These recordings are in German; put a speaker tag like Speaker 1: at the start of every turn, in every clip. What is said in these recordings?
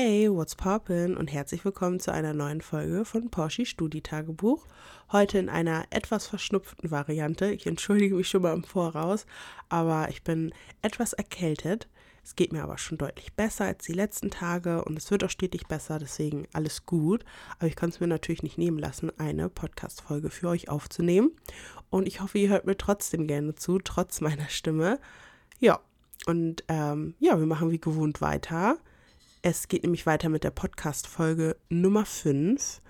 Speaker 1: Hey, what's poppin' und herzlich willkommen zu einer neuen Folge von Porsche Studi-Tagebuch. Heute in einer etwas verschnupften Variante. Ich entschuldige mich schon mal im Voraus, aber ich bin etwas erkältet. Es geht mir aber schon deutlich besser als die letzten Tage und es wird auch stetig besser, deswegen alles gut. Aber ich kann es mir natürlich nicht nehmen lassen, eine Podcast-Folge für euch aufzunehmen. Und ich hoffe, ihr hört mir trotzdem gerne zu, trotz meiner Stimme. Ja, und ähm, ja, wir machen wie gewohnt weiter. Es geht nämlich weiter mit der Podcast-Folge Nummer 5,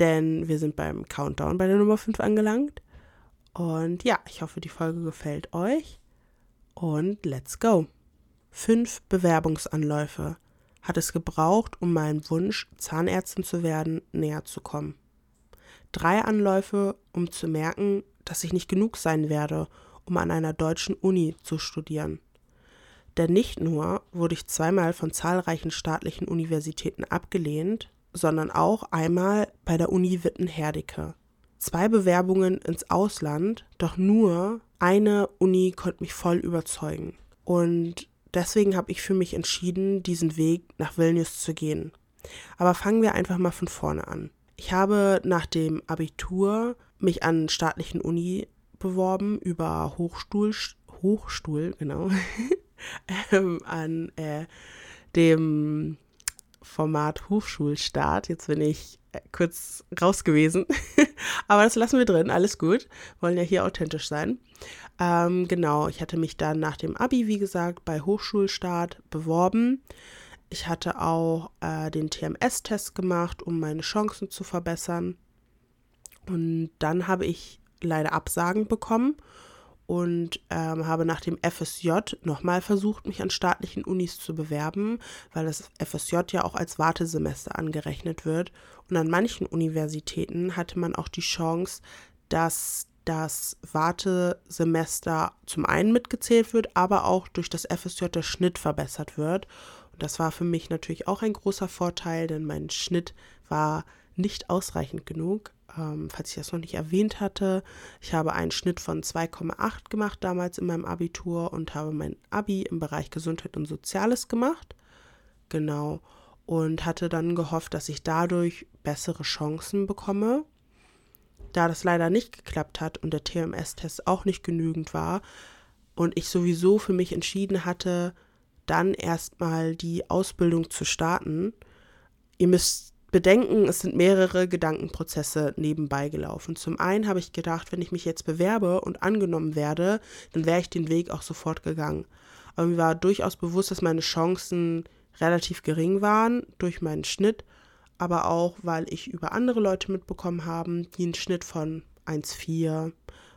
Speaker 1: denn wir sind beim Countdown bei der Nummer 5 angelangt. Und ja, ich hoffe, die Folge gefällt euch. Und let's go. Fünf Bewerbungsanläufe hat es gebraucht, um meinen Wunsch, Zahnärztin zu werden, näher zu kommen. Drei Anläufe, um zu merken, dass ich nicht genug sein werde, um an einer deutschen Uni zu studieren. Denn nicht nur wurde ich zweimal von zahlreichen staatlichen Universitäten abgelehnt, sondern auch einmal bei der Uni Witten-Herdecke. Zwei Bewerbungen ins Ausland, doch nur eine Uni konnte mich voll überzeugen. Und deswegen habe ich für mich entschieden, diesen Weg nach Vilnius zu gehen. Aber fangen wir einfach mal von vorne an. Ich habe nach dem Abitur mich an staatlichen Uni beworben über Hochstuhl, Hochstuhl, genau, ähm, an äh, dem Format Hochschulstart. Jetzt bin ich äh, kurz raus gewesen. Aber das lassen wir drin, alles gut. Wollen ja hier authentisch sein. Ähm, genau, ich hatte mich dann nach dem Abi, wie gesagt, bei Hochschulstart beworben. Ich hatte auch äh, den TMS-Test gemacht, um meine Chancen zu verbessern. Und dann habe ich leider Absagen bekommen und ähm, habe nach dem FSJ nochmal versucht, mich an staatlichen Unis zu bewerben, weil das FSJ ja auch als Wartesemester angerechnet wird. Und an manchen Universitäten hatte man auch die Chance, dass das Wartesemester zum einen mitgezählt wird, aber auch durch das FSJ der Schnitt verbessert wird. Und das war für mich natürlich auch ein großer Vorteil, denn mein Schnitt war nicht ausreichend genug ähm, falls ich das noch nicht erwähnt hatte, ich habe einen Schnitt von 2,8 gemacht damals in meinem Abitur und habe mein Abi im Bereich Gesundheit und Soziales gemacht. Genau. Und hatte dann gehofft, dass ich dadurch bessere Chancen bekomme. Da das leider nicht geklappt hat und der TMS-Test auch nicht genügend war und ich sowieso für mich entschieden hatte, dann erstmal die Ausbildung zu starten. Ihr müsst bedenken, es sind mehrere Gedankenprozesse nebenbei gelaufen. Zum einen habe ich gedacht, wenn ich mich jetzt bewerbe und angenommen werde, dann wäre ich den Weg auch sofort gegangen. Aber mir war durchaus bewusst, dass meine Chancen relativ gering waren durch meinen Schnitt, aber auch, weil ich über andere Leute mitbekommen habe, die einen Schnitt von 1,4,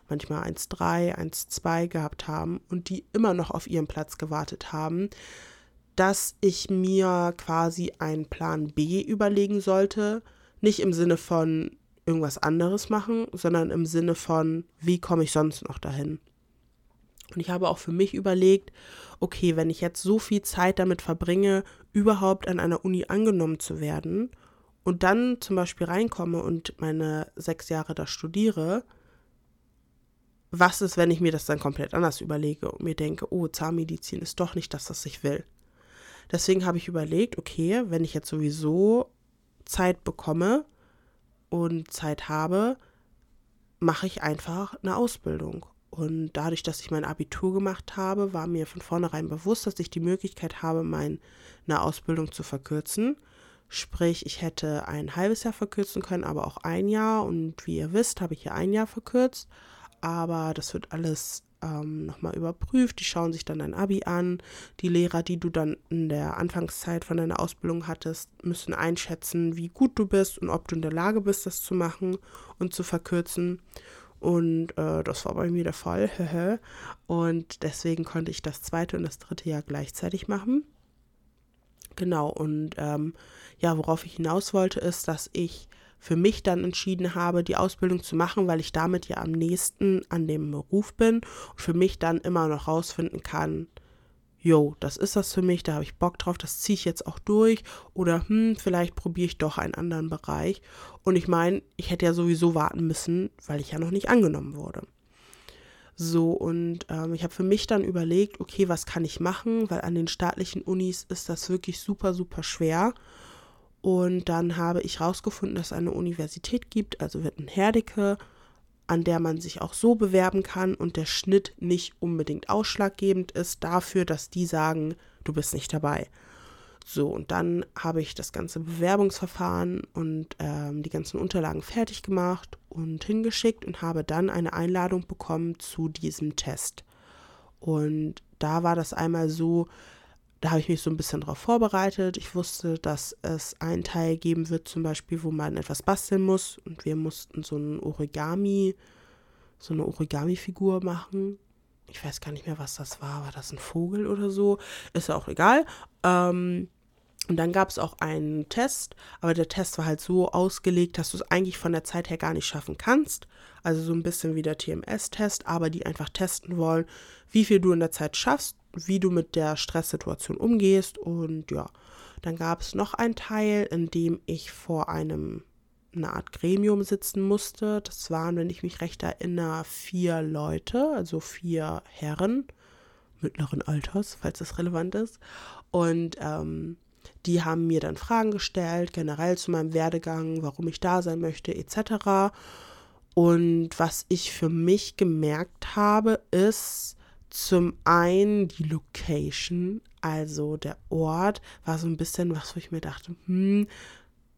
Speaker 1: manchmal 1,3, 1,2 gehabt haben und die immer noch auf ihren Platz gewartet haben dass ich mir quasi einen Plan B überlegen sollte. Nicht im Sinne von irgendwas anderes machen, sondern im Sinne von, wie komme ich sonst noch dahin? Und ich habe auch für mich überlegt, okay, wenn ich jetzt so viel Zeit damit verbringe, überhaupt an einer Uni angenommen zu werden und dann zum Beispiel reinkomme und meine sechs Jahre da studiere, was ist, wenn ich mir das dann komplett anders überlege und mir denke, oh, Zahnmedizin ist doch nicht das, was ich will. Deswegen habe ich überlegt, okay, wenn ich jetzt sowieso Zeit bekomme und Zeit habe, mache ich einfach eine Ausbildung. Und dadurch, dass ich mein Abitur gemacht habe, war mir von vornherein bewusst, dass ich die Möglichkeit habe, meine Ausbildung zu verkürzen. Sprich, ich hätte ein halbes Jahr verkürzen können, aber auch ein Jahr. Und wie ihr wisst, habe ich hier ein Jahr verkürzt. Aber das wird alles ähm, nochmal überprüft. Die schauen sich dann dein Abi an. Die Lehrer, die du dann in der Anfangszeit von deiner Ausbildung hattest, müssen einschätzen, wie gut du bist und ob du in der Lage bist, das zu machen und zu verkürzen. Und äh, das war bei mir der Fall. und deswegen konnte ich das zweite und das dritte Jahr gleichzeitig machen. Genau, und ähm, ja, worauf ich hinaus wollte, ist, dass ich für mich dann entschieden habe, die Ausbildung zu machen, weil ich damit ja am nächsten an dem Beruf bin und für mich dann immer noch rausfinden kann, jo, das ist das für mich, da habe ich Bock drauf, das ziehe ich jetzt auch durch oder hm, vielleicht probiere ich doch einen anderen Bereich. Und ich meine, ich hätte ja sowieso warten müssen, weil ich ja noch nicht angenommen wurde. So, und ähm, ich habe für mich dann überlegt, okay, was kann ich machen, weil an den staatlichen Unis ist das wirklich super, super schwer. Und dann habe ich herausgefunden, dass es eine Universität gibt, also Witten-Herdecke, an der man sich auch so bewerben kann und der Schnitt nicht unbedingt ausschlaggebend ist dafür, dass die sagen, du bist nicht dabei. So, und dann habe ich das ganze Bewerbungsverfahren und ähm, die ganzen Unterlagen fertig gemacht und hingeschickt und habe dann eine Einladung bekommen zu diesem Test. Und da war das einmal so, da habe ich mich so ein bisschen darauf vorbereitet. Ich wusste, dass es einen Teil geben wird, zum Beispiel, wo man etwas basteln muss. Und wir mussten so ein Origami, so eine Origami-Figur machen. Ich weiß gar nicht mehr, was das war. War das ein Vogel oder so? Ist ja auch egal. Ähm, und dann gab es auch einen Test, aber der Test war halt so ausgelegt, dass du es eigentlich von der Zeit her gar nicht schaffen kannst. Also so ein bisschen wie der TMS-Test, aber die einfach testen wollen, wie viel du in der Zeit schaffst, wie du mit der Stresssituation umgehst. Und ja, dann gab es noch einen Teil, in dem ich vor einem eine Art Gremium sitzen musste. Das waren, wenn ich mich recht erinnere, vier Leute, also vier Herren mittleren Alters, falls das relevant ist. Und ähm, die haben mir dann Fragen gestellt, generell zu meinem Werdegang, warum ich da sein möchte, etc. Und was ich für mich gemerkt habe, ist zum einen die Location, also der Ort, war so ein bisschen was, wo ich mir dachte, hm,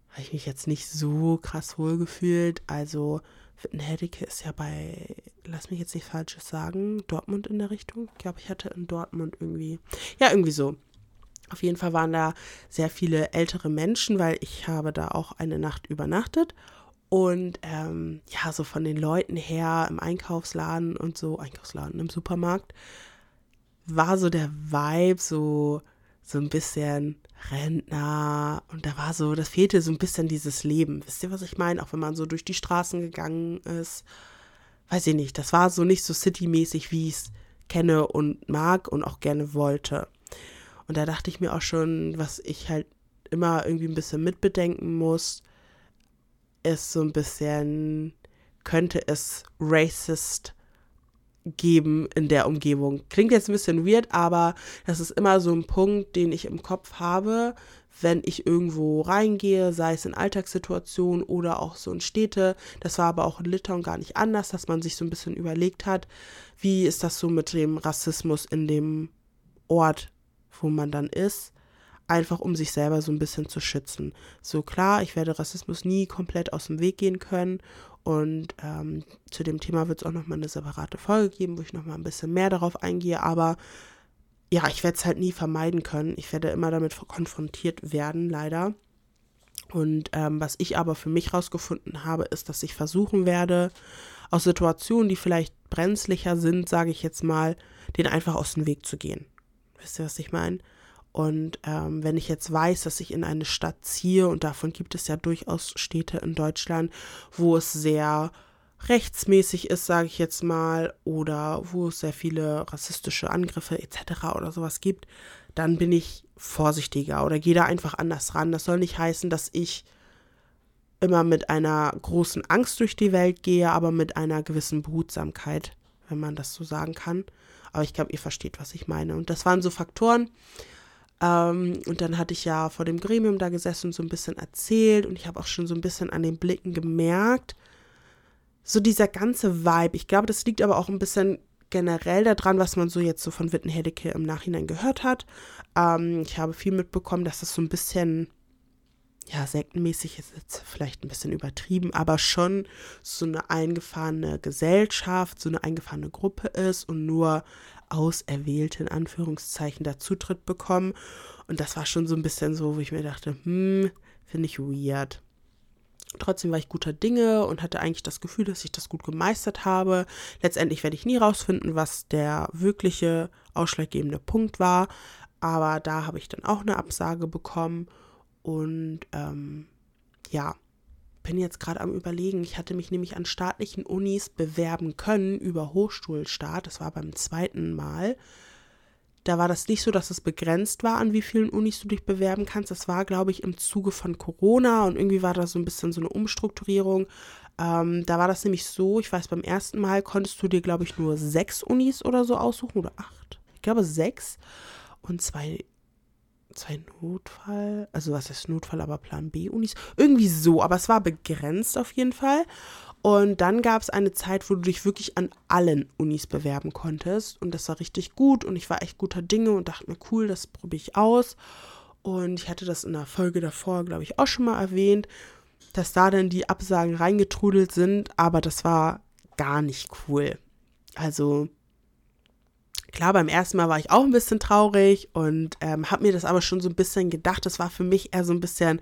Speaker 1: habe ich mich jetzt nicht so krass wohlgefühlt. Also Wittenherdecke ist ja bei, lass mich jetzt nicht falsches sagen, Dortmund in der Richtung. Ich glaube, ich hatte in Dortmund irgendwie, ja, irgendwie so. Auf jeden Fall waren da sehr viele ältere Menschen, weil ich habe da auch eine Nacht übernachtet. Und ähm, ja, so von den Leuten her im Einkaufsladen und so, Einkaufsladen im Supermarkt, war so der Vibe so, so ein bisschen Rentner. Und da war so, das fehlte so ein bisschen dieses Leben. Wisst ihr, was ich meine? Auch wenn man so durch die Straßen gegangen ist. Weiß ich nicht, das war so nicht so citymäßig, wie ich es kenne und mag und auch gerne wollte. Und da dachte ich mir auch schon, was ich halt immer irgendwie ein bisschen mitbedenken muss, ist so ein bisschen, könnte es racist geben in der Umgebung. Klingt jetzt ein bisschen weird, aber das ist immer so ein Punkt, den ich im Kopf habe, wenn ich irgendwo reingehe, sei es in Alltagssituationen oder auch so in Städte. Das war aber auch in Litauen gar nicht anders, dass man sich so ein bisschen überlegt hat, wie ist das so mit dem Rassismus in dem Ort wo man dann ist, einfach um sich selber so ein bisschen zu schützen. So klar, ich werde Rassismus nie komplett aus dem Weg gehen können und ähm, zu dem Thema wird es auch nochmal eine separate Folge geben, wo ich nochmal ein bisschen mehr darauf eingehe, aber ja, ich werde es halt nie vermeiden können. Ich werde immer damit konfrontiert werden, leider. Und ähm, was ich aber für mich rausgefunden habe, ist, dass ich versuchen werde, aus Situationen, die vielleicht brenzlicher sind, sage ich jetzt mal, den einfach aus dem Weg zu gehen. Wisst ihr, was ich meine? Und ähm, wenn ich jetzt weiß, dass ich in eine Stadt ziehe, und davon gibt es ja durchaus Städte in Deutschland, wo es sehr rechtsmäßig ist, sage ich jetzt mal, oder wo es sehr viele rassistische Angriffe etc. oder sowas gibt, dann bin ich vorsichtiger oder gehe da einfach anders ran. Das soll nicht heißen, dass ich immer mit einer großen Angst durch die Welt gehe, aber mit einer gewissen Behutsamkeit, wenn man das so sagen kann. Aber ich glaube, ihr versteht, was ich meine. Und das waren so Faktoren. Ähm, und dann hatte ich ja vor dem Gremium da gesessen und so ein bisschen erzählt. Und ich habe auch schon so ein bisschen an den Blicken gemerkt, so dieser ganze Vibe. Ich glaube, das liegt aber auch ein bisschen generell daran, was man so jetzt so von Wittenherdecke im Nachhinein gehört hat. Ähm, ich habe viel mitbekommen, dass das so ein bisschen ja, sektenmäßig ist jetzt vielleicht ein bisschen übertrieben, aber schon so eine eingefahrene Gesellschaft, so eine eingefahrene Gruppe ist und nur auserwählte, in Anführungszeichen, da Zutritt bekommen. Und das war schon so ein bisschen so, wo ich mir dachte, hm, finde ich weird. Trotzdem war ich guter Dinge und hatte eigentlich das Gefühl, dass ich das gut gemeistert habe. Letztendlich werde ich nie rausfinden, was der wirkliche ausschlaggebende Punkt war. Aber da habe ich dann auch eine Absage bekommen. Und ähm, ja, bin jetzt gerade am Überlegen. Ich hatte mich nämlich an staatlichen Unis bewerben können über Hochschulstart. Das war beim zweiten Mal. da war das nicht so, dass es begrenzt war, an wie vielen Unis du dich bewerben kannst. Das war, glaube ich, im Zuge von Corona und irgendwie war da so ein bisschen so eine Umstrukturierung. Ähm, da war das nämlich so, ich weiß, beim ersten Mal konntest du dir, glaube ich, nur sechs Unis oder so aussuchen oder acht. Ich glaube sechs und zwei, zwei Notfall, also was heißt Notfall, aber Plan B-Unis. Irgendwie so, aber es war begrenzt auf jeden Fall. Und dann gab es eine Zeit, wo du dich wirklich an allen Unis bewerben konntest. Und das war richtig gut. Und ich war echt guter Dinge und dachte mir, cool, das probiere ich aus. Und ich hatte das in der Folge davor, glaube ich, auch schon mal erwähnt, dass da dann die Absagen reingetrudelt sind. Aber das war gar nicht cool. Also klar, beim ersten Mal war ich auch ein bisschen traurig und ähm, habe mir das aber schon so ein bisschen gedacht. Das war für mich eher so ein bisschen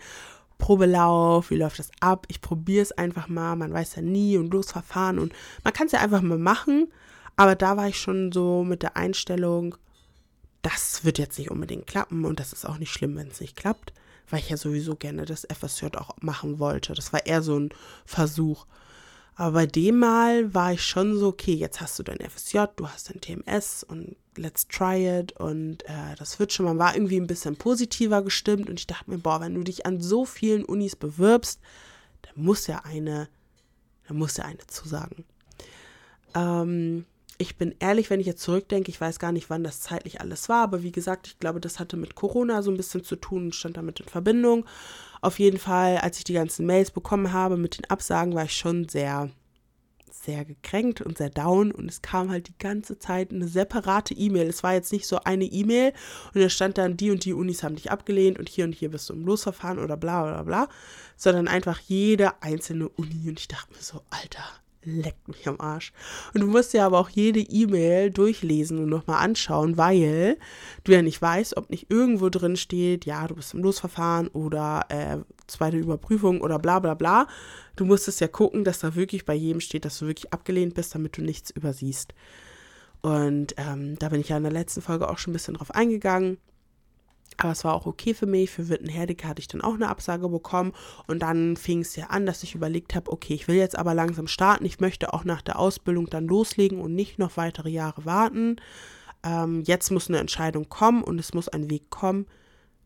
Speaker 1: Probelauf, wie läuft das ab? Ich probiere es einfach mal, man weiß ja nie und losverfahren und man kann es ja einfach mal machen. Aber da war ich schon so mit der Einstellung, das wird jetzt nicht unbedingt klappen und das ist auch nicht schlimm, wenn es nicht klappt, weil ich ja sowieso gerne das FSJ auch machen wollte. Das war eher so ein Versuch. Aber bei dem Mal war ich schon so, okay, jetzt hast du dein FSJ, du hast dein TMS und let's try it. Und äh, das wird schon, man war irgendwie ein bisschen positiver gestimmt. Und ich dachte mir, boah, wenn du dich an so vielen Unis bewirbst, dann muss ja eine, dann muss ja eine zusagen. Ähm, ich bin ehrlich, wenn ich jetzt zurückdenke, ich weiß gar nicht, wann das zeitlich alles war, aber wie gesagt, ich glaube, das hatte mit Corona so ein bisschen zu tun und stand damit in Verbindung. Auf jeden Fall, als ich die ganzen Mails bekommen habe mit den Absagen, war ich schon sehr, sehr gekränkt und sehr down. Und es kam halt die ganze Zeit eine separate E-Mail. Es war jetzt nicht so eine E-Mail. Und da stand dann, die und die Unis haben dich abgelehnt und hier und hier bist du im Losverfahren oder bla bla bla, sondern einfach jede einzelne Uni. Und ich dachte mir so, Alter, leckt mich am Arsch. Und du musst ja aber auch jede E-Mail durchlesen und nochmal anschauen, weil du ja nicht weißt, ob nicht irgendwo drin steht, ja, du bist im Losverfahren oder äh, zweite Überprüfung oder bla bla bla. Du musst es ja gucken, dass da wirklich bei jedem steht, dass du wirklich abgelehnt bist, damit du nichts übersiehst. Und ähm, da bin ich ja in der letzten Folge auch schon ein bisschen drauf eingegangen. Aber es war auch okay für mich. Für Wittenherdecke hatte ich dann auch eine Absage bekommen. Und dann fing es ja an, dass ich überlegt habe, okay, ich will jetzt aber langsam starten. Ich möchte auch nach der Ausbildung dann loslegen und nicht noch weitere Jahre warten. Ähm, jetzt muss eine Entscheidung kommen und es muss ein Weg kommen,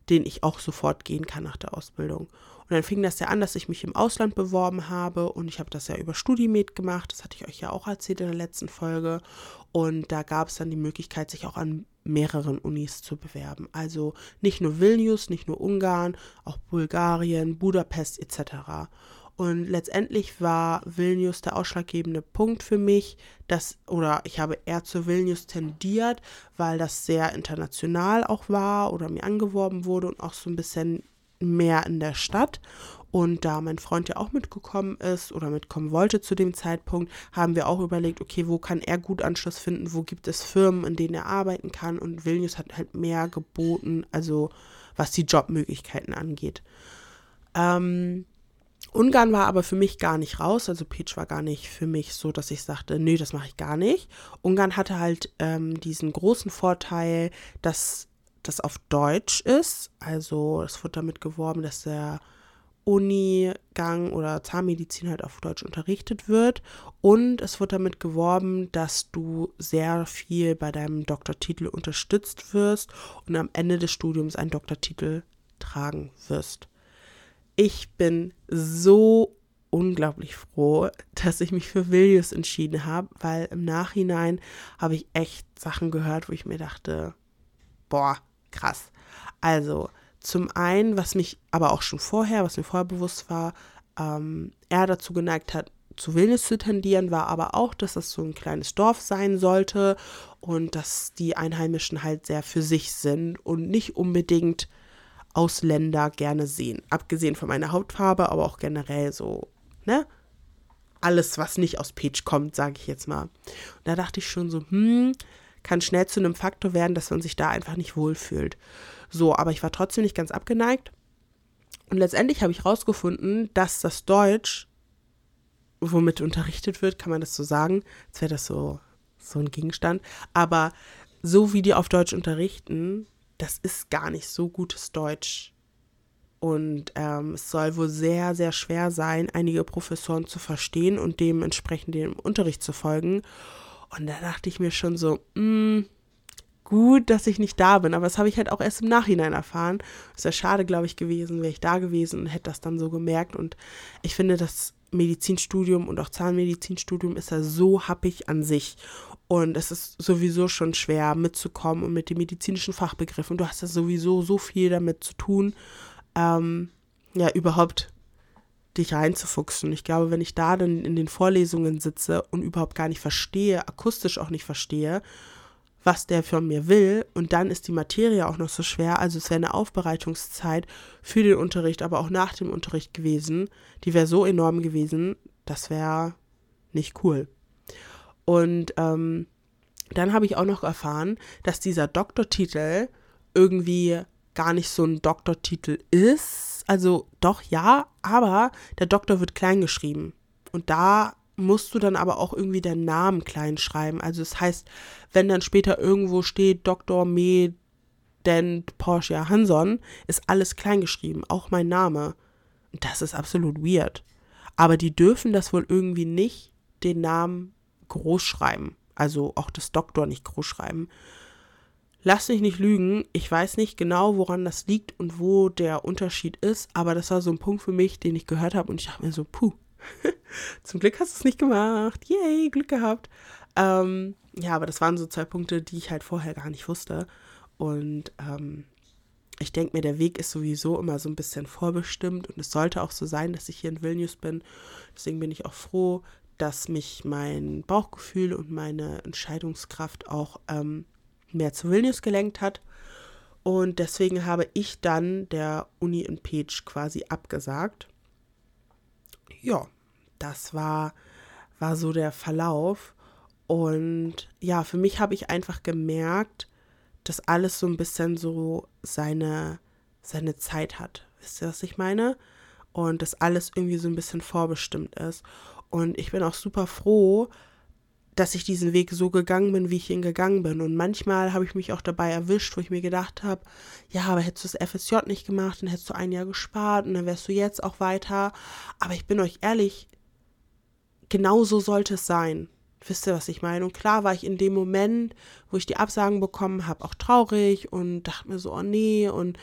Speaker 1: den ich auch sofort gehen kann nach der Ausbildung. Und dann fing das ja an, dass ich mich im Ausland beworben habe und ich habe das ja über StudiMed gemacht. Das hatte ich euch ja auch erzählt in der letzten Folge. Und da gab es dann die Möglichkeit, sich auch an mehreren Unis zu bewerben. Also nicht nur Vilnius, nicht nur Ungarn, auch Bulgarien, Budapest etc. Und letztendlich war Vilnius der ausschlaggebende Punkt für mich, dass, oder ich habe eher zu Vilnius tendiert, weil das sehr international auch war oder mir angeworben wurde und auch so ein bisschen mehr in der Stadt. Und da mein Freund ja auch mitgekommen ist oder mitkommen wollte zu dem Zeitpunkt, haben wir auch überlegt, okay, wo kann er gut Anschluss finden, wo gibt es Firmen, in denen er arbeiten kann. Und Vilnius hat halt mehr geboten, also was die Jobmöglichkeiten angeht. Ähm, Ungarn war aber für mich gar nicht raus, also Peach war gar nicht für mich so, dass ich sagte, nee, das mache ich gar nicht. Ungarn hatte halt ähm, diesen großen Vorteil, dass das auf Deutsch ist. Also es wurde damit geworben, dass der Uni-Gang oder Zahnmedizin halt auf Deutsch unterrichtet wird. Und es wird damit geworben, dass du sehr viel bei deinem Doktortitel unterstützt wirst und am Ende des Studiums einen Doktortitel tragen wirst. Ich bin so unglaublich froh, dass ich mich für Vilnius entschieden habe, weil im Nachhinein habe ich echt Sachen gehört, wo ich mir dachte, boah, krass. Also zum einen, was mich aber auch schon vorher, was mir vorher bewusst war, ähm, er dazu geneigt hat, zu Vilnius zu tendieren, war aber auch, dass das so ein kleines Dorf sein sollte und dass die Einheimischen halt sehr für sich sind und nicht unbedingt Ausländer gerne sehen. Abgesehen von meiner Hautfarbe, aber auch generell so, ne? Alles, was nicht aus Peach kommt, sage ich jetzt mal. Und da dachte ich schon so, hm, kann schnell zu einem Faktor werden, dass man sich da einfach nicht wohlfühlt. So, aber ich war trotzdem nicht ganz abgeneigt. Und letztendlich habe ich herausgefunden, dass das Deutsch, womit unterrichtet wird, kann man das so sagen, als wäre das so, so ein Gegenstand, aber so wie die auf Deutsch unterrichten, das ist gar nicht so gutes Deutsch. Und ähm, es soll wohl sehr, sehr schwer sein, einige Professoren zu verstehen und dementsprechend dem Unterricht zu folgen. Und da dachte ich mir schon so, mm, gut, dass ich nicht da bin. Aber das habe ich halt auch erst im Nachhinein erfahren. Es wäre schade, glaube ich, gewesen, wäre ich da gewesen und hätte das dann so gemerkt. Und ich finde, das Medizinstudium und auch Zahnmedizinstudium ist ja so happig an sich. Und es ist sowieso schon schwer mitzukommen und mit den medizinischen Fachbegriffen. Du hast ja sowieso so viel damit zu tun, ähm, ja, überhaupt dich reinzufuchsen. Ich glaube, wenn ich da dann in den Vorlesungen sitze und überhaupt gar nicht verstehe, akustisch auch nicht verstehe, was der von mir will, und dann ist die Materie auch noch so schwer, also es wäre eine Aufbereitungszeit für den Unterricht, aber auch nach dem Unterricht gewesen, die wäre so enorm gewesen, das wäre nicht cool. Und ähm, dann habe ich auch noch erfahren, dass dieser Doktortitel irgendwie gar nicht so ein Doktortitel ist. Also doch ja, aber der Doktor wird klein geschrieben. Und da musst du dann aber auch irgendwie deinen Namen klein schreiben. Also das heißt, wenn dann später irgendwo steht Dr. Med Porsche Hanson, ist alles klein geschrieben, auch mein Name. Das ist absolut weird. Aber die dürfen das wohl irgendwie nicht den Namen groß schreiben. Also auch das Doktor nicht groß schreiben. Lass mich nicht lügen, ich weiß nicht genau, woran das liegt und wo der Unterschied ist, aber das war so ein Punkt für mich, den ich gehört habe und ich dachte mir so, puh, zum Glück hast du es nicht gemacht, yay, Glück gehabt. Ähm, ja, aber das waren so zwei Punkte, die ich halt vorher gar nicht wusste und ähm, ich denke mir, der Weg ist sowieso immer so ein bisschen vorbestimmt und es sollte auch so sein, dass ich hier in Vilnius bin. Deswegen bin ich auch froh, dass mich mein Bauchgefühl und meine Entscheidungskraft auch ähm, mehr zu Vilnius gelenkt hat. Und deswegen habe ich dann der Uni in Page quasi abgesagt. Ja, das war, war so der Verlauf. Und ja, für mich habe ich einfach gemerkt, dass alles so ein bisschen so seine, seine Zeit hat. Wisst ihr, was ich meine? Und dass alles irgendwie so ein bisschen vorbestimmt ist. Und ich bin auch super froh, dass ich diesen Weg so gegangen bin, wie ich ihn gegangen bin. Und manchmal habe ich mich auch dabei erwischt, wo ich mir gedacht habe, ja, aber hättest du das FSJ nicht gemacht, dann hättest du ein Jahr gespart und dann wärst du jetzt auch weiter. Aber ich bin euch ehrlich, genau so sollte es sein. Wisst ihr, was ich meine? Und klar war ich in dem Moment, wo ich die Absagen bekommen habe, auch traurig und dachte mir so, oh nee, und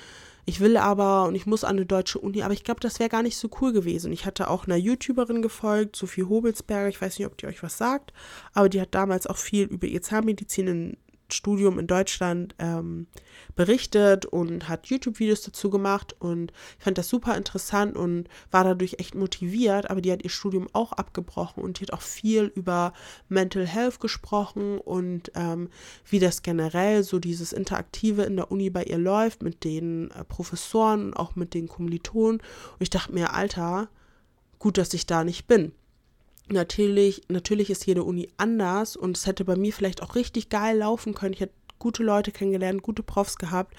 Speaker 1: ich will aber und ich muss an eine deutsche Uni, aber ich glaube, das wäre gar nicht so cool gewesen. Ich hatte auch einer YouTuberin gefolgt, Sophie Hobelsberger, ich weiß nicht, ob die euch was sagt, aber die hat damals auch viel über ihr Zahnmedizin in Studium in Deutschland ähm, berichtet und hat YouTube-Videos dazu gemacht und ich fand das super interessant und war dadurch echt motiviert, aber die hat ihr Studium auch abgebrochen und die hat auch viel über Mental Health gesprochen und ähm, wie das generell so dieses Interaktive in der Uni bei ihr läuft mit den äh, Professoren und auch mit den Kommilitonen. Und ich dachte mir, Alter, gut, dass ich da nicht bin natürlich, natürlich ist jede Uni anders und es hätte bei mir vielleicht auch richtig geil laufen können. Ich hätte gute Leute kennengelernt, gute Profs gehabt,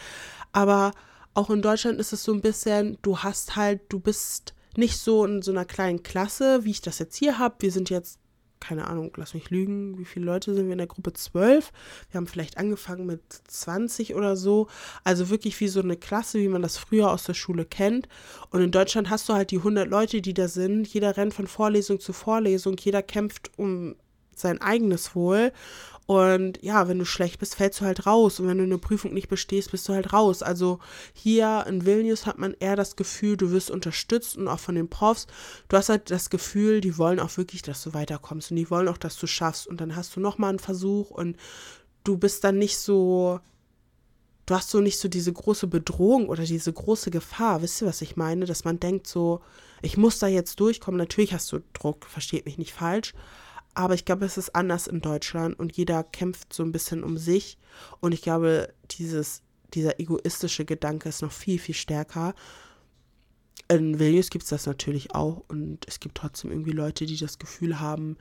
Speaker 1: aber auch in Deutschland ist es so ein bisschen, du hast halt, du bist nicht so in so einer kleinen Klasse, wie ich das jetzt hier habe. Wir sind jetzt keine Ahnung, lass mich lügen, wie viele Leute sind wir in der Gruppe? Zwölf. Wir haben vielleicht angefangen mit 20 oder so. Also wirklich wie so eine Klasse, wie man das früher aus der Schule kennt. Und in Deutschland hast du halt die 100 Leute, die da sind. Jeder rennt von Vorlesung zu Vorlesung. Jeder kämpft um sein eigenes Wohl. Und ja, wenn du schlecht bist, fällst du halt raus. Und wenn du eine Prüfung nicht bestehst, bist du halt raus. Also hier in Vilnius hat man eher das Gefühl, du wirst unterstützt und auch von den Profs. Du hast halt das Gefühl, die wollen auch wirklich, dass du weiterkommst und die wollen auch, dass du schaffst. Und dann hast du nochmal einen Versuch und du bist dann nicht so, du hast so nicht so diese große Bedrohung oder diese große Gefahr. Wisst ihr, was ich meine? Dass man denkt so, ich muss da jetzt durchkommen. Natürlich hast du Druck, versteht mich nicht falsch. Aber ich glaube, es ist anders in Deutschland und jeder kämpft so ein bisschen um sich. Und ich glaube, dieses, dieser egoistische Gedanke ist noch viel, viel stärker. In Vilnius gibt es das natürlich auch und es gibt trotzdem irgendwie Leute, die das Gefühl haben,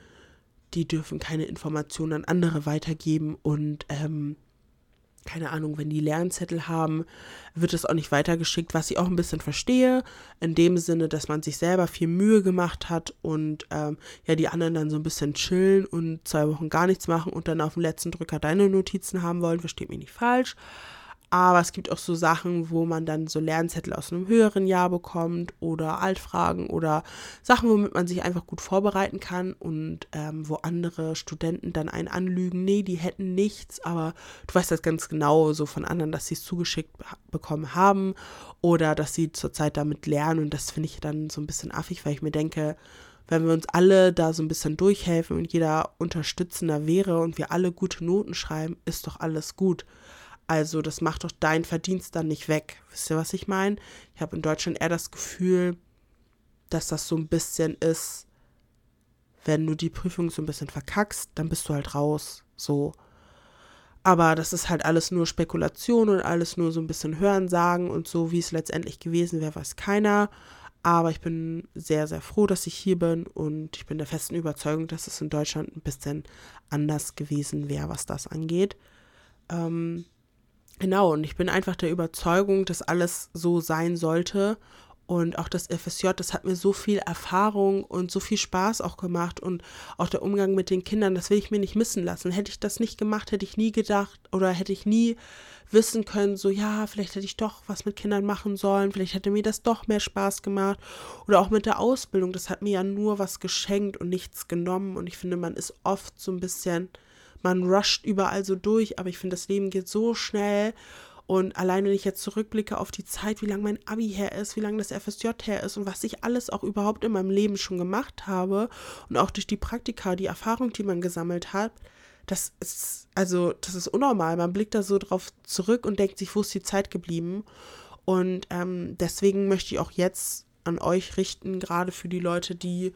Speaker 1: die dürfen keine Informationen an andere weitergeben und ähm, keine Ahnung, wenn die Lernzettel haben, wird es auch nicht weitergeschickt, was ich auch ein bisschen verstehe, in dem Sinne, dass man sich selber viel Mühe gemacht hat und ähm, ja, die anderen dann so ein bisschen chillen und zwei Wochen gar nichts machen und dann auf dem letzten Drücker deine Notizen haben wollen, versteht mich nicht falsch. Aber es gibt auch so Sachen, wo man dann so Lernzettel aus einem höheren Jahr bekommt oder Altfragen oder Sachen, womit man sich einfach gut vorbereiten kann und ähm, wo andere Studenten dann einen anlügen, nee, die hätten nichts, aber du weißt das ganz genau so von anderen, dass sie es zugeschickt bekommen haben oder dass sie zurzeit damit lernen und das finde ich dann so ein bisschen affig, weil ich mir denke, wenn wir uns alle da so ein bisschen durchhelfen und jeder unterstützender wäre und wir alle gute Noten schreiben, ist doch alles gut. Also das macht doch dein Verdienst dann nicht weg. Wisst ihr, was ich meine? Ich habe in Deutschland eher das Gefühl, dass das so ein bisschen ist, wenn du die Prüfung so ein bisschen verkackst, dann bist du halt raus. So. Aber das ist halt alles nur Spekulation und alles nur so ein bisschen Hören sagen und so, wie es letztendlich gewesen wäre, weiß keiner. Aber ich bin sehr, sehr froh, dass ich hier bin und ich bin der festen Überzeugung, dass es in Deutschland ein bisschen anders gewesen wäre, was das angeht. Ähm, Genau, und ich bin einfach der Überzeugung, dass alles so sein sollte. Und auch das FSJ, das hat mir so viel Erfahrung und so viel Spaß auch gemacht. Und auch der Umgang mit den Kindern, das will ich mir nicht missen lassen. Hätte ich das nicht gemacht, hätte ich nie gedacht oder hätte ich nie wissen können, so ja, vielleicht hätte ich doch was mit Kindern machen sollen, vielleicht hätte mir das doch mehr Spaß gemacht. Oder auch mit der Ausbildung, das hat mir ja nur was geschenkt und nichts genommen. Und ich finde, man ist oft so ein bisschen man rusht überall so durch, aber ich finde, das Leben geht so schnell. Und allein wenn ich jetzt zurückblicke auf die Zeit, wie lange mein Abi her ist, wie lange das FSJ her ist und was ich alles auch überhaupt in meinem Leben schon gemacht habe und auch durch die Praktika, die Erfahrung, die man gesammelt hat, das ist, also, das ist unnormal. Man blickt da so drauf zurück und denkt sich, wo ist die Zeit geblieben? Und ähm, deswegen möchte ich auch jetzt an euch richten, gerade für die Leute, die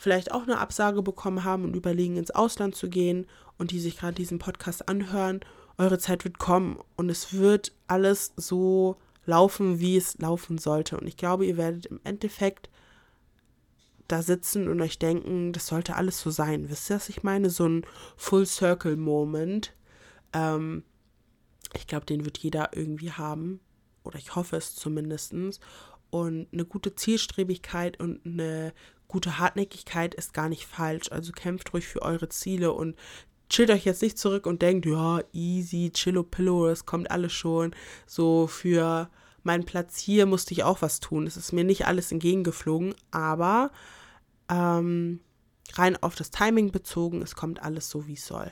Speaker 1: vielleicht auch eine Absage bekommen haben und überlegen, ins Ausland zu gehen und die sich gerade diesen Podcast anhören, eure Zeit wird kommen und es wird alles so laufen, wie es laufen sollte. Und ich glaube, ihr werdet im Endeffekt da sitzen und euch denken, das sollte alles so sein. Wisst ihr, was ich meine? So ein Full Circle Moment. Ähm, ich glaube, den wird jeder irgendwie haben. Oder ich hoffe es zumindest. Und eine gute Zielstrebigkeit und eine gute Hartnäckigkeit ist gar nicht falsch. Also kämpft ruhig für eure Ziele und chillt euch jetzt nicht zurück und denkt, ja, easy, chillo pillow, das kommt alles schon. So für meinen Platz hier musste ich auch was tun. Es ist mir nicht alles entgegengeflogen, aber ähm, rein auf das Timing bezogen, es kommt alles so, wie es soll.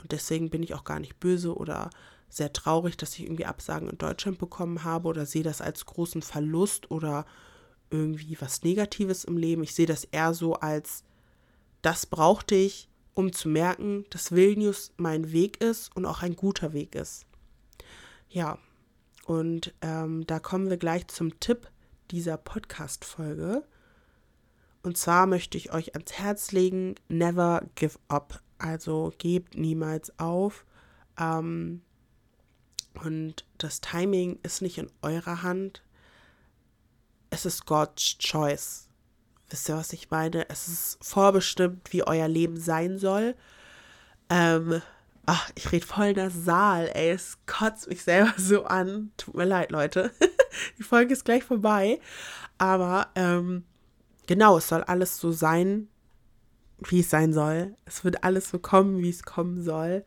Speaker 1: Und deswegen bin ich auch gar nicht böse oder sehr traurig, dass ich irgendwie Absagen in Deutschland bekommen habe oder sehe das als großen Verlust oder irgendwie was Negatives im Leben. Ich sehe das eher so als, das brauchte ich, um zu merken, dass Vilnius mein Weg ist und auch ein guter Weg ist. Ja, und ähm, da kommen wir gleich zum Tipp dieser Podcast-Folge. Und zwar möchte ich euch ans Herz legen, never give up. Also gebt niemals auf. Ähm, und das Timing ist nicht in eurer Hand es ist God's Choice. Wisst ihr, was ich meine? Es ist vorbestimmt, wie euer Leben sein soll. Ähm, ach, ich rede voll Saal, ey. Es kotzt mich selber so an. Tut mir leid, Leute. Die Folge ist gleich vorbei. Aber ähm, genau, es soll alles so sein, wie es sein soll. Es wird alles so kommen, wie es kommen soll.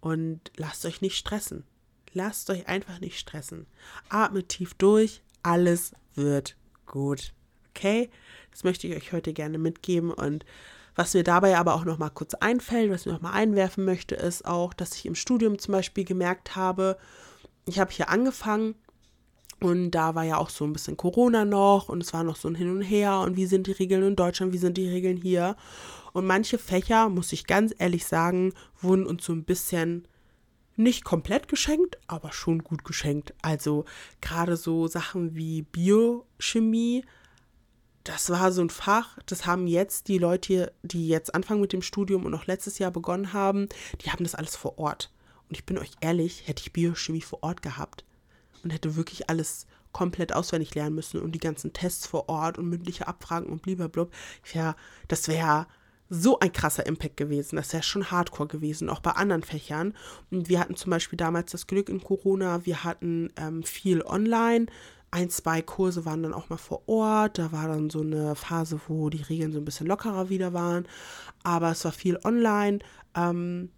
Speaker 1: Und lasst euch nicht stressen. Lasst euch einfach nicht stressen. Atmet tief durch. Alles wird gut. Okay? Das möchte ich euch heute gerne mitgeben und was mir dabei aber auch noch mal kurz einfällt, was ich noch mal einwerfen möchte, ist auch, dass ich im Studium zum Beispiel gemerkt habe, ich habe hier angefangen und da war ja auch so ein bisschen Corona noch und es war noch so ein Hin und Her und wie sind die Regeln in Deutschland, wie sind die Regeln hier. Und manche Fächer, muss ich ganz ehrlich sagen, wurden uns so ein bisschen nicht komplett geschenkt, aber schon gut geschenkt. Also gerade so Sachen wie Biochemie, das war so ein Fach, das haben jetzt die Leute, die jetzt anfangen mit dem Studium und noch letztes Jahr begonnen haben, die haben das alles vor Ort. Und ich bin euch ehrlich, hätte ich Biochemie vor Ort gehabt und hätte wirklich alles komplett auswendig lernen müssen und die ganzen Tests vor Ort und mündliche Abfragen und blablabla, ja, das wäre so ein krasser Impact gewesen. Das wäre schon hardcore gewesen, auch bei anderen Fächern. Und wir hatten zum Beispiel damals das Glück in Corona, wir hatten ähm, viel online. Ein, zwei Kurse waren dann auch mal vor Ort. Da war dann so eine Phase, wo die Regeln so ein bisschen lockerer wieder waren. Aber es war viel online. Ähm,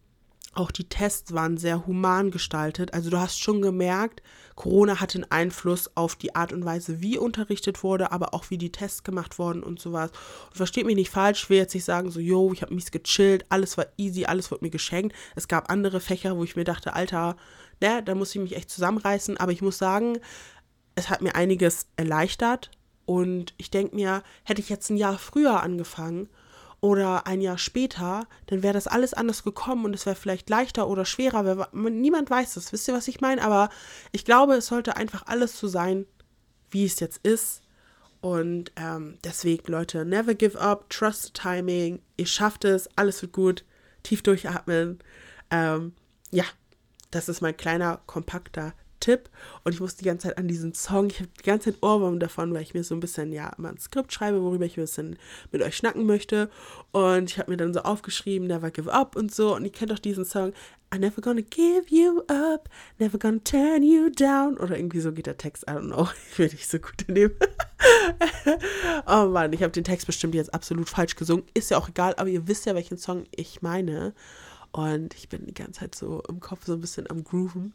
Speaker 1: auch die Tests waren sehr human gestaltet. Also du hast schon gemerkt, Corona hatte einen Einfluss auf die Art und Weise, wie unterrichtet wurde, aber auch wie die Tests gemacht wurden und sowas. Und versteht mich nicht falsch, ich will jetzt nicht sagen, so, yo, ich habe mich gechillt, alles war easy, alles wurde mir geschenkt. Es gab andere Fächer, wo ich mir dachte, Alter, ne, da muss ich mich echt zusammenreißen. Aber ich muss sagen, es hat mir einiges erleichtert. Und ich denke mir, hätte ich jetzt ein Jahr früher angefangen, oder ein Jahr später, dann wäre das alles anders gekommen und es wäre vielleicht leichter oder schwerer. Niemand weiß das. Wisst ihr, was ich meine? Aber ich glaube, es sollte einfach alles so sein, wie es jetzt ist. Und ähm, deswegen, Leute, never give up, trust the timing. Ihr schafft es, alles wird gut. Tief durchatmen. Ähm, ja, das ist mein kleiner, kompakter Tipp. Und ich muss die ganze Zeit an diesen Song, ich habe die ganze Zeit Ohrwurm davon, weil ich mir so ein bisschen, ja, immer ein Skript schreibe, worüber ich ein bisschen mit euch schnacken möchte. Und ich habe mir dann so aufgeschrieben, Never Give Up und so. Und ihr kennt doch diesen Song, I'm never gonna give you up, never gonna turn you down. Oder irgendwie so geht der Text, I don't know. Ich bin nicht so gut in dem. oh Mann, ich habe den Text bestimmt jetzt absolut falsch gesungen. Ist ja auch egal, aber ihr wisst ja, welchen Song ich meine. Und ich bin die ganze Zeit so im Kopf so ein bisschen am Grooven.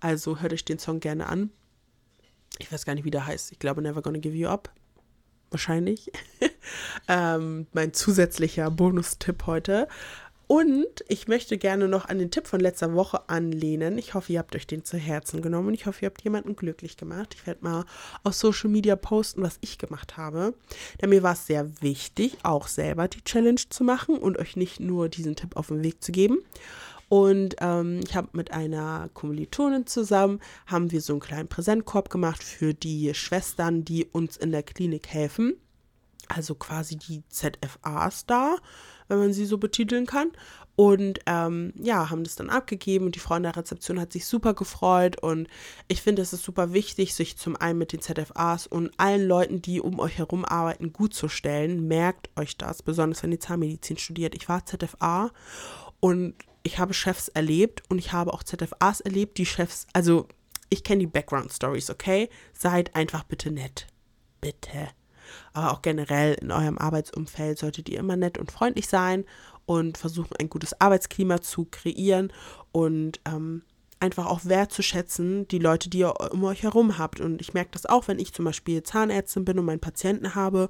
Speaker 1: Also hört euch den Song gerne an. Ich weiß gar nicht, wie der heißt. Ich glaube, Never Gonna Give You Up. Wahrscheinlich. ähm, mein zusätzlicher Bonustipp heute. Und ich möchte gerne noch an den Tipp von letzter Woche anlehnen. Ich hoffe, ihr habt euch den zu Herzen genommen. Ich hoffe, ihr habt jemanden glücklich gemacht. Ich werde mal auf Social Media posten, was ich gemacht habe. Denn mir war es sehr wichtig, auch selber die Challenge zu machen und euch nicht nur diesen Tipp auf den Weg zu geben. Und ähm, ich habe mit einer Kommilitonin zusammen, haben wir so einen kleinen Präsentkorb gemacht für die Schwestern, die uns in der Klinik helfen. Also quasi die ZFAs da wenn man sie so betiteln kann. Und ähm, ja, haben das dann abgegeben und die Frau in der Rezeption hat sich super gefreut. Und ich finde, es ist super wichtig, sich zum einen mit den ZFAs und allen Leuten, die um euch herum arbeiten, gut zu stellen. Merkt euch das, besonders wenn ihr Zahnmedizin studiert. Ich war ZFA und ich habe Chefs erlebt und ich habe auch ZFAs erlebt, die Chefs, also ich kenne die Background Stories, okay? Seid einfach bitte nett. Bitte aber auch generell in eurem Arbeitsumfeld solltet ihr immer nett und freundlich sein und versuchen, ein gutes Arbeitsklima zu kreieren und ähm, einfach auch wertzuschätzen, die Leute, die ihr um euch herum habt. Und ich merke das auch, wenn ich zum Beispiel Zahnärztin bin und meinen Patienten habe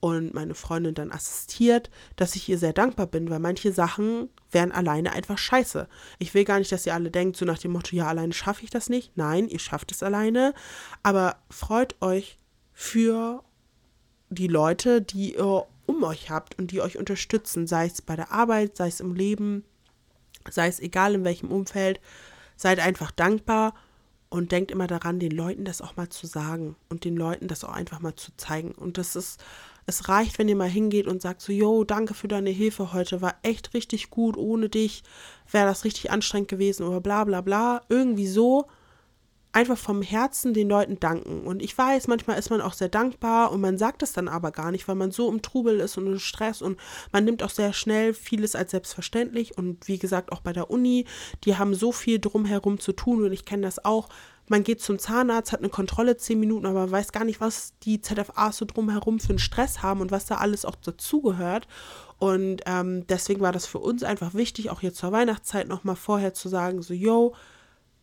Speaker 1: und meine Freundin dann assistiert, dass ich ihr sehr dankbar bin, weil manche Sachen wären alleine einfach scheiße. Ich will gar nicht, dass ihr alle denkt, so nach dem Motto, ja, alleine schaffe ich das nicht. Nein, ihr schafft es alleine. Aber freut euch für die Leute, die ihr um euch habt und die euch unterstützen, sei es bei der Arbeit, sei es im Leben, sei es egal in welchem Umfeld. Seid einfach dankbar und denkt immer daran, den Leuten das auch mal zu sagen und den Leuten das auch einfach mal zu zeigen. Und das ist, es reicht, wenn ihr mal hingeht und sagt so, yo, danke für deine Hilfe heute, war echt richtig gut, ohne dich wäre das richtig anstrengend gewesen oder bla bla bla. Irgendwie so einfach vom Herzen den Leuten danken. Und ich weiß, manchmal ist man auch sehr dankbar und man sagt es dann aber gar nicht, weil man so im Trubel ist und im Stress und man nimmt auch sehr schnell vieles als selbstverständlich. Und wie gesagt, auch bei der Uni, die haben so viel drumherum zu tun und ich kenne das auch. Man geht zum Zahnarzt, hat eine Kontrolle zehn Minuten, aber weiß gar nicht, was die ZFAs so drumherum für einen Stress haben und was da alles auch dazugehört. Und ähm, deswegen war das für uns einfach wichtig, auch jetzt zur Weihnachtszeit nochmal vorher zu sagen, so, yo,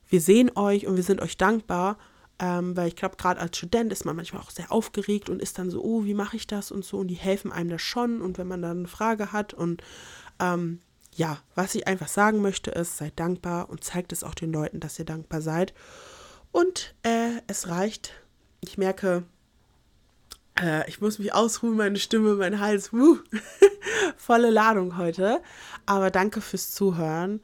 Speaker 1: wir sehen euch und wir sind euch dankbar, ähm, weil ich glaube, gerade als Student ist man manchmal auch sehr aufgeregt und ist dann so, oh, wie mache ich das und so und die helfen einem da schon und wenn man dann eine Frage hat und ähm, ja, was ich einfach sagen möchte ist, seid dankbar und zeigt es auch den Leuten, dass ihr dankbar seid und äh, es reicht. Ich merke, äh, ich muss mich ausruhen, meine Stimme, mein Hals, wuh, volle Ladung heute, aber danke fürs Zuhören.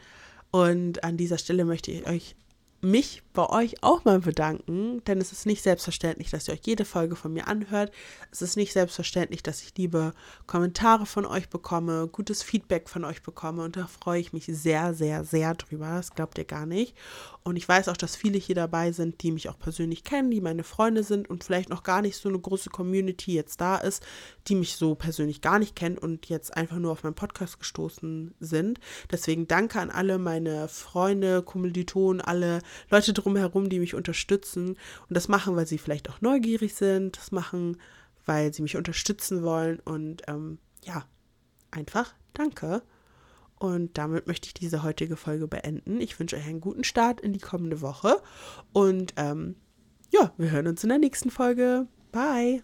Speaker 1: Und an dieser Stelle möchte ich euch mich bei euch auch mal bedanken, denn es ist nicht selbstverständlich, dass ihr euch jede Folge von mir anhört. Es ist nicht selbstverständlich, dass ich liebe Kommentare von euch bekomme, gutes Feedback von euch bekomme und da freue ich mich sehr, sehr, sehr drüber. Das glaubt ihr gar nicht. Und ich weiß auch, dass viele hier dabei sind, die mich auch persönlich kennen, die meine Freunde sind und vielleicht noch gar nicht so eine große Community jetzt da ist, die mich so persönlich gar nicht kennt und jetzt einfach nur auf meinen Podcast gestoßen sind. Deswegen danke an alle meine Freunde, Kommilitonen, alle Leute drumherum, die mich unterstützen. Und das machen, weil sie vielleicht auch neugierig sind, das machen, weil sie mich unterstützen wollen. Und ähm, ja, einfach danke. Und damit möchte ich diese heutige Folge beenden. Ich wünsche euch einen guten Start in die kommende Woche. Und ähm, ja, wir hören uns in der nächsten Folge. Bye.